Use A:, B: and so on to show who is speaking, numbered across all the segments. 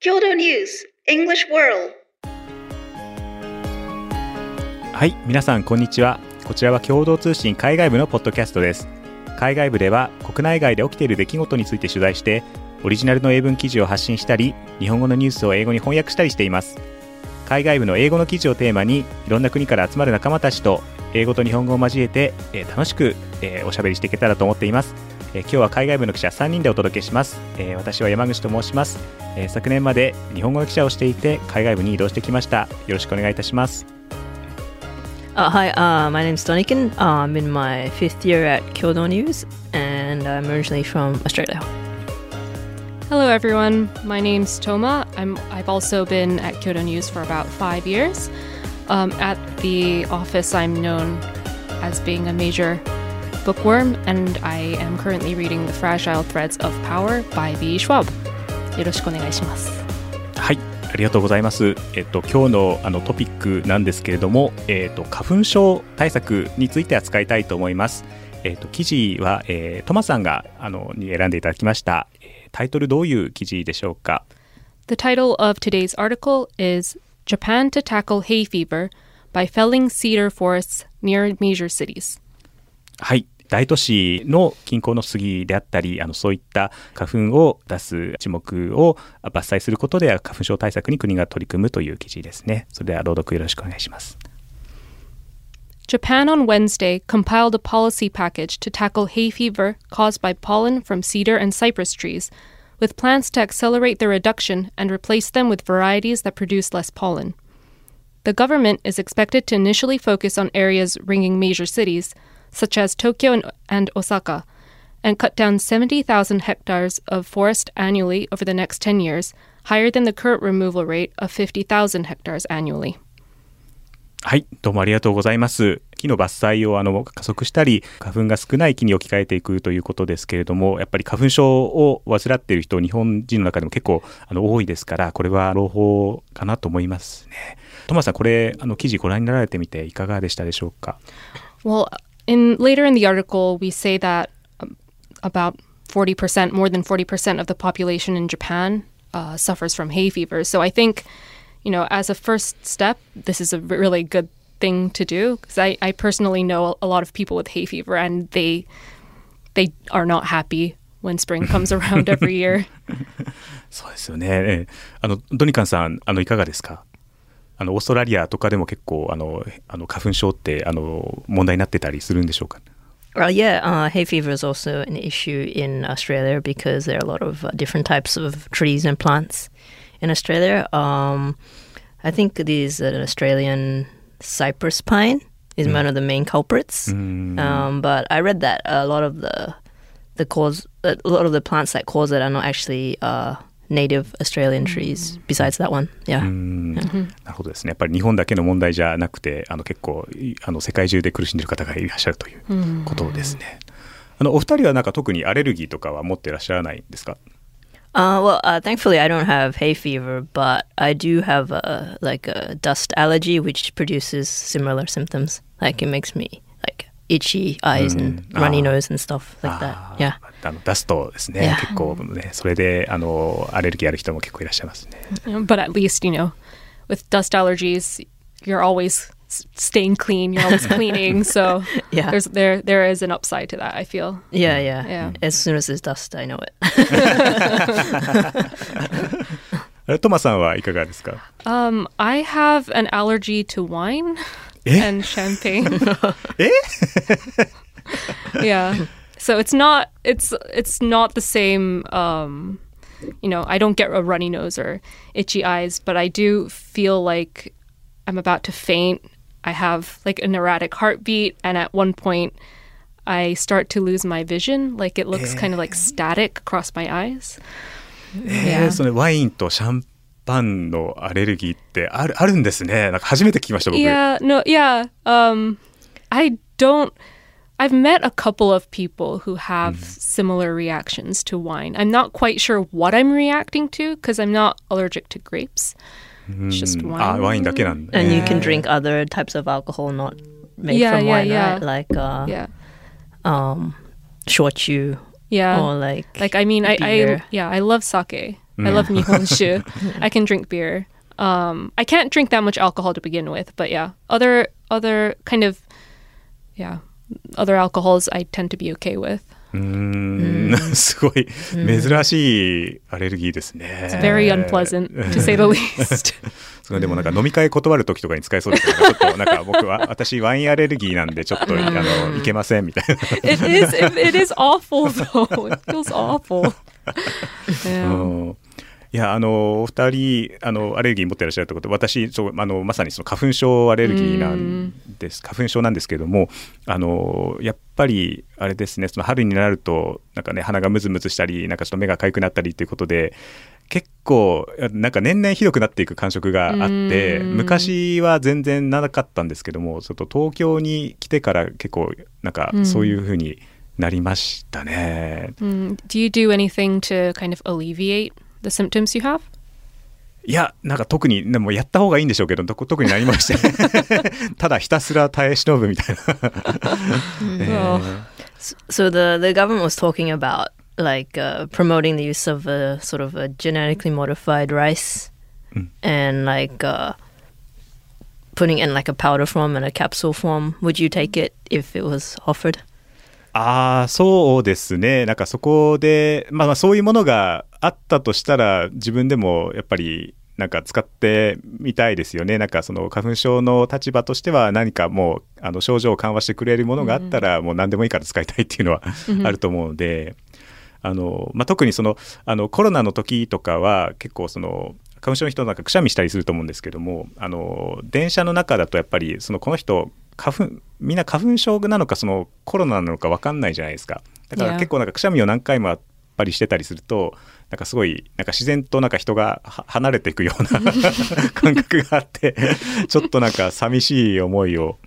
A: Kyoto News English World.
B: はい皆さんこんにちは。こちらは共同通信海外部のポッドキャストです。海外部では国内外で起きている出来事について取材してオリジナルの英文記事を発信したり日本語のニュースを英語に翻訳したりしています。海外部の英語の記事をテーマにいろんな国から集まる仲間たちと英語と日本語を交えて、えー楽しく、えーおしゃべりしていけたらと思っています、え今日は海外部の記者3人でお届けします、え私は山口と申します、え昨年まで日本語の記者をしていて海外部に移動してきましたよろしくお願いいたします
C: Uh, hi, uh, my name is Donikin. Uh, I'm in my fifth year at Kyodo News, and I'm originally from Australia.
D: Hello, everyone. My name's Toma. I'm, I've also been at Kyodo News for about five years. Um, at the office, I'm known as being a major bookworm, and I am currently reading The Fragile Threads of Power by B. Schwab. よろしくお願いします。
B: はい、ありがとうございます。えっと今日のあのトピックなんですけれども、えっと花粉症対策について扱いたいと思います。えっと記事は、えートマさんがあのに選んでいただきました。えータイトルどういう記事でしょうか。
D: The title of today's article is Japan to Tackle Hay Fever by Felling Cedar Forests Near Major Cities.
B: はい。大都市の近郊の杉であったりあのそういった花粉を出す樹木を伐採することで花粉症対策に国が取り組むという記事ですねそれでは朗読よろしくお願いします
D: Japan on Wednesday compiled a policy package to tackle hay fever caused by pollen from cedar and cypress trees, with plans to accelerate their reduction and replace them with varieties that produce less pollen. The government is expected to initially focus on areas ringing major cities, such as Tokyo and, and Osaka, and cut down 70,000 hectares of forest annually over the next 10 years, higher than the current removal rate of 50,000 hectares annually.
B: はい、どうもありがとうございます。木の伐採をあの加速したり、花粉が少ない木に置き換えていくということですけれども、やっぱり花粉症を患っている人、日本人の中でも結構あの多いですから、これは朗報かなと思いますね。トマさん、これあの記事ご覧になられてみていかがでしたでしょうか
D: ？Well, in later in the article, we say that um, about 40%, more than 40% of the population in Japan uh, suffers from hay fever. So I think, you know, as a first step, this is a really good thing to do because I, I personally know a lot of people with hay fever and they they are not happy when spring comes around every year.
B: そうですよね。ええあのドニカンさん、あのいかがですか。 あのオーストラリアとかでも結構あのあの花粉症ってあの問題になってたりするんでしょうか。
C: Well, yeah, uh, hay fever is also an issue in Australia because there are a lot of uh, different types of trees and plants in Australia. Um, I think these uh, Australian cypress pine is one of the main culprits. Um, but I read that a lot of the the cause, a lot of the plants that cause it are not actually uh, native Australian trees. Besides that one, yeah.
B: うんなるほどですね。やっぱり日本だけの問題じゃなくて、あの結構いあの世界中で苦しんでいる方がいらっしゃるということですね。あのお二人はなんか特にアレルギーとかは持ってらっしゃらないんですか。
C: Uh, well, uh, thankfully, I don't have hay fever, but I do have a, like a dust allergy, which produces similar symptoms. Like it makes me itchy eyes and runny
B: Ah.
C: nose and stuff like
B: あ
C: that.
B: ー
C: Yeah.
B: あのダストですね。
C: Yeah.
B: 結構ね、それであのアレルギーある人も結構いらっしゃいますね。
D: but at least, you know, with dust allergies, you're always s- staying clean, you're always cleaning. So
C: Yeah.
D: there's there there is an upside to that, I feel.
C: Yeah, yeah.
D: Yeah.
C: As soon as there's dust, I know it.
B: えトマさんはいかがですか。
D: Um, I have an allergy to wine
B: Eh?
D: and champagne.
B: Eh?
D: yeah. So it's not it's it's not the same um you know, I don't get a runny nose or itchy eyes, but I do feel like I'm about to faint. I have like an erratic heartbeat and at one point I start to lose my vision, like it looks kind of like static across my eyes.
B: えーそのワインとシャン パンのアレルギーってあるあるんですね。なんか初めて聞きました僕。
D: Yeah, no, yeah. Um, I don't. I've met a couple of people who have similar reactions to wine. I'm not quite sure what I'm reacting to because I'm not allergic to grapes. It's just
B: うんあ
D: wine.
B: ワインだけなんだ、
C: And
B: ね。
C: you can drink other types of alcohol not made
D: Yeah,
C: from
D: yeah,
C: wine,
D: yeah.
C: right? Like uh,
D: Yeah,
C: um, shochu
D: yeah.
C: or like
D: like I mean, I, I
C: beer.
D: yeah, I love sake. Mm. I love mm. Nihonshu. I can drink beer. Um, I can't drink that much alcohol to begin with, but yeah, other other kind of yeah, other alcohols I tend to be okay with.
B: Mm. Mm. うん、すごい珍しいアレルギーですね。
D: It's very unpleasant, to say the least.
B: そのでもなんか飲み会断る時とかに使えそうですね。ちょっとなんか僕は私ワインアレルギーなんでちょっとあのいけませんみたいな。
D: It is, it is awful though. It feels awful. Yeah. Oh.
B: んいやあのお二人あのアレルギー持ってらっしゃるということで私そうあのまさにその花粉症アレルギーなんです。花粉症なんですけれどもあのやっぱりあれですねその春になるとなんかね鼻がムズムズしたりなんかちょっと目が痒くなったりということで結構なんか年々ひどくなっていく感触があって
D: うん。
B: 昔は全然なかったんですけどもちょっと東京に来てから結構なんかそういうふうになりましたね。
D: Mm, do you do anything to kind of alleviate the symptoms you have?
B: いや、なんか特に、でもやった方がいいんでしょうけど、特に何もして、ただひたすら耐え忍ぶみたいな。
C: So the the government was talking about like uh, promoting the use of a sort of a genetically modified rice, and like uh, putting in like a powder form and a capsule form. Would you take it if it was offered?
B: ああ、そうですね。なんかそこで、まあまあそういうものがあったとしたら、自分でもやっぱり、なんか使ってみたいですよね。なんかその花粉症の立場としては何かもうあの症状を緩和してくれるものがあったら、もう何でもいいから使いたいっていうのはあると思うので、あのまあ、特にそのあのコロナの時とかは結構その花粉症の人なんかくしゃみしたりすると思うんですけどもあの電車の中だとやっぱりそのこの人花粉みんな花粉症なのかそのコロナなのか分かんないじゃないですかだから.結構なんかくしゃみを何回もやっぱりしてたりするとなんかすごいなんか自然となんか人がは離れていくような 感覚があってちょっとなんか寂しい思いを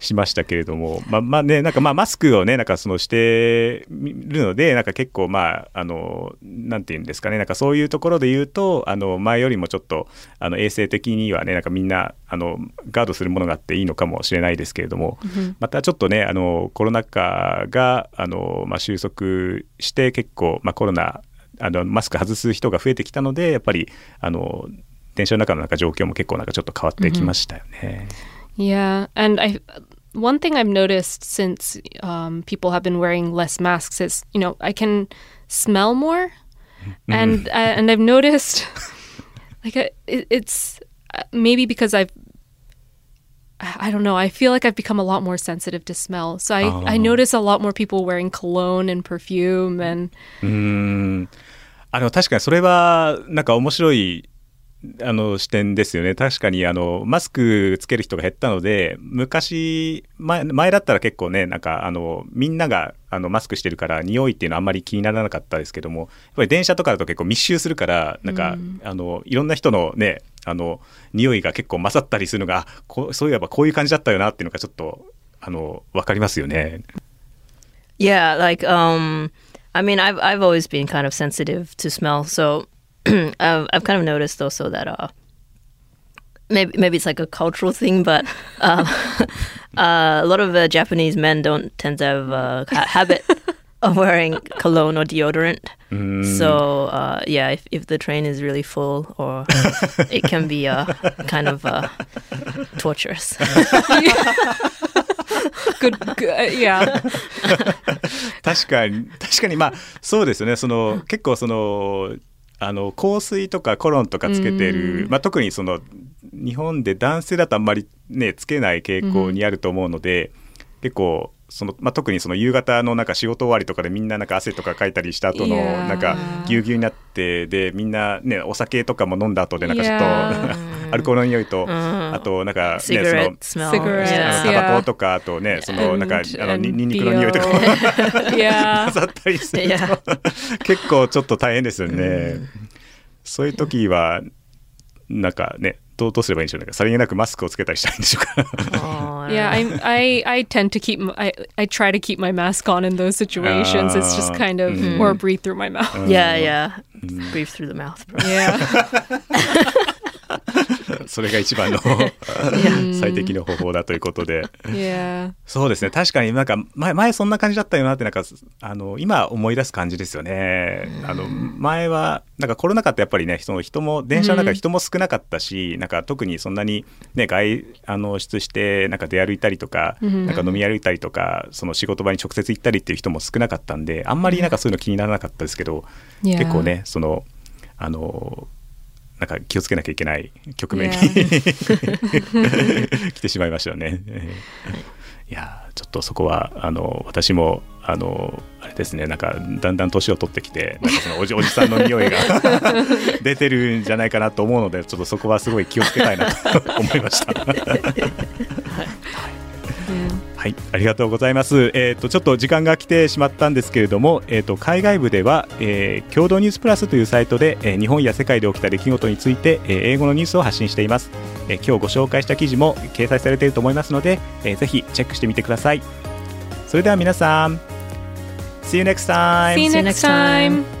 B: しましたけれども、まあまあね、なんかまあマスクをね、なんかそのしてみるので、なんか結構まあ、あの、なんていうんですかね、なんかそういうところで言うと、あの、前よりもちょっと、あの、衛生的にはね、なんかみんな、あの、ガードするものがあっていいのかもしれないですけれども、またちょっとね、あの、コロナ禍が、あの、まあ収束して結構、まあコロナ、あの、マスク外す人が増えてきたので、やっぱり、あの、電車の中のなんか状況も結構なんかちょっと変わってきましたよね。
D: Yeah, and I one thing I've noticed since um, people have been wearing less masks is you know I can smell more, and uh, and I've noticed like uh, it, it's uh, maybe because I've I I don't know. I feel like I've become a lot more sensitive to smell. So I, I notice a lot more people wearing cologne and perfume and
B: うーん あの確かにそれはなんか面白いあの視点ですよね確かにあのマスクつける人が減ったので昔前前だったら結構ねなんかあのみんながあのマスクしてるから匂いっていうのはあんまり気にならなかったですけどもやっぱり電車とかだと結構密集するからなんか、あのいろんな人のねあの匂いが結構混ざったりするのがあこうそういえばこういう感じだったよなっていうのがちょっとあの分かりますよね。
C: Yeah, like um, I mean, I've I've always been kind of sensitive to smell, so I've I've kind of noticed also that uh, maybe maybe it's like a cultural thing, but uh, uh, a lot of uh, Japanese men don't tend to have a ha- habit of wearing cologne or deodorant. So uh, yeah, if if the train is really full, or it can be uh, kind of uh, torturous.
D: Good, good uh, yeah.
B: 確かに確かにまあそうですよねその結構そのあの香水とかコロンとかつけてる、まあ、特にその日本で男性だとあんまりねつけない傾向にあると思うので、結構その、まあ、特にその夕方のなんか仕事終わりとかでみんななんか汗とかかいたりした後の.なんかぎゅうぎゅうになってでみんなねお酒とかも飲んだ後でなんかちょっと. アルコールの匂いと、あとなんかねそのタバ.コとかあとねそのなんか
D: And-
B: あのにンニクの匂いとか.混ざったりすると.結構ちょっと大変ですよね。そういう時はなんかねどうどうすればいいんでしょうね。さりげなくマスクをつけたりしたいんでしょうか。
C: Oh,
D: Yeah. I I I tend to keep I I try to keep my mask on in those situations. it's just
B: Ah,
D: kind of or breathe through my mouth.
C: Yeah, yeah. Breathe through the mouth.
D: Yeah.
B: それが一番の 最適の方法だということで
D: Yeah.
B: そうですね確かになんか前前そんな感じだったよなってなんかあの今思い出す感じですよね。あの前はなんかコロナ禍ってやっぱりねその人も電車の中人も少なかったし、なんか特にそんなにね外あの出してなんか出歩いたりとか、なんか飲み歩いたりとかその仕事場に直接行ったりっていう人も少なかったんであんまりなんかそういうの気にならなかったですけど、
D: Yeah.
B: 結構ねそのあのなんか気をつけなきゃいけない局面に. 来てしまいましたね。いやーちょっとそこはあの私もあのあれですねなんかだんだん年を取ってきてなんかそのおじ おじさんの匂いが 出てるんじゃないかなと思うのでちょっとそこはすごい気をつけたいなと思いました。
D: Yeah.
B: はい、ありがとうございます。えっ、とちょっと時間が来てしまったんですけれども、えっ、と海外部では、えー共同ニュースプラスというサイトで、えー日本や世界で起きた出来事について、えー英語のニュースを発信しています。えー今日ご紹介した記事も掲載されていると思いますので、えーぜひチェックしてみてください。それでは皆さん、See you next time!
D: See you
C: See you
D: next time.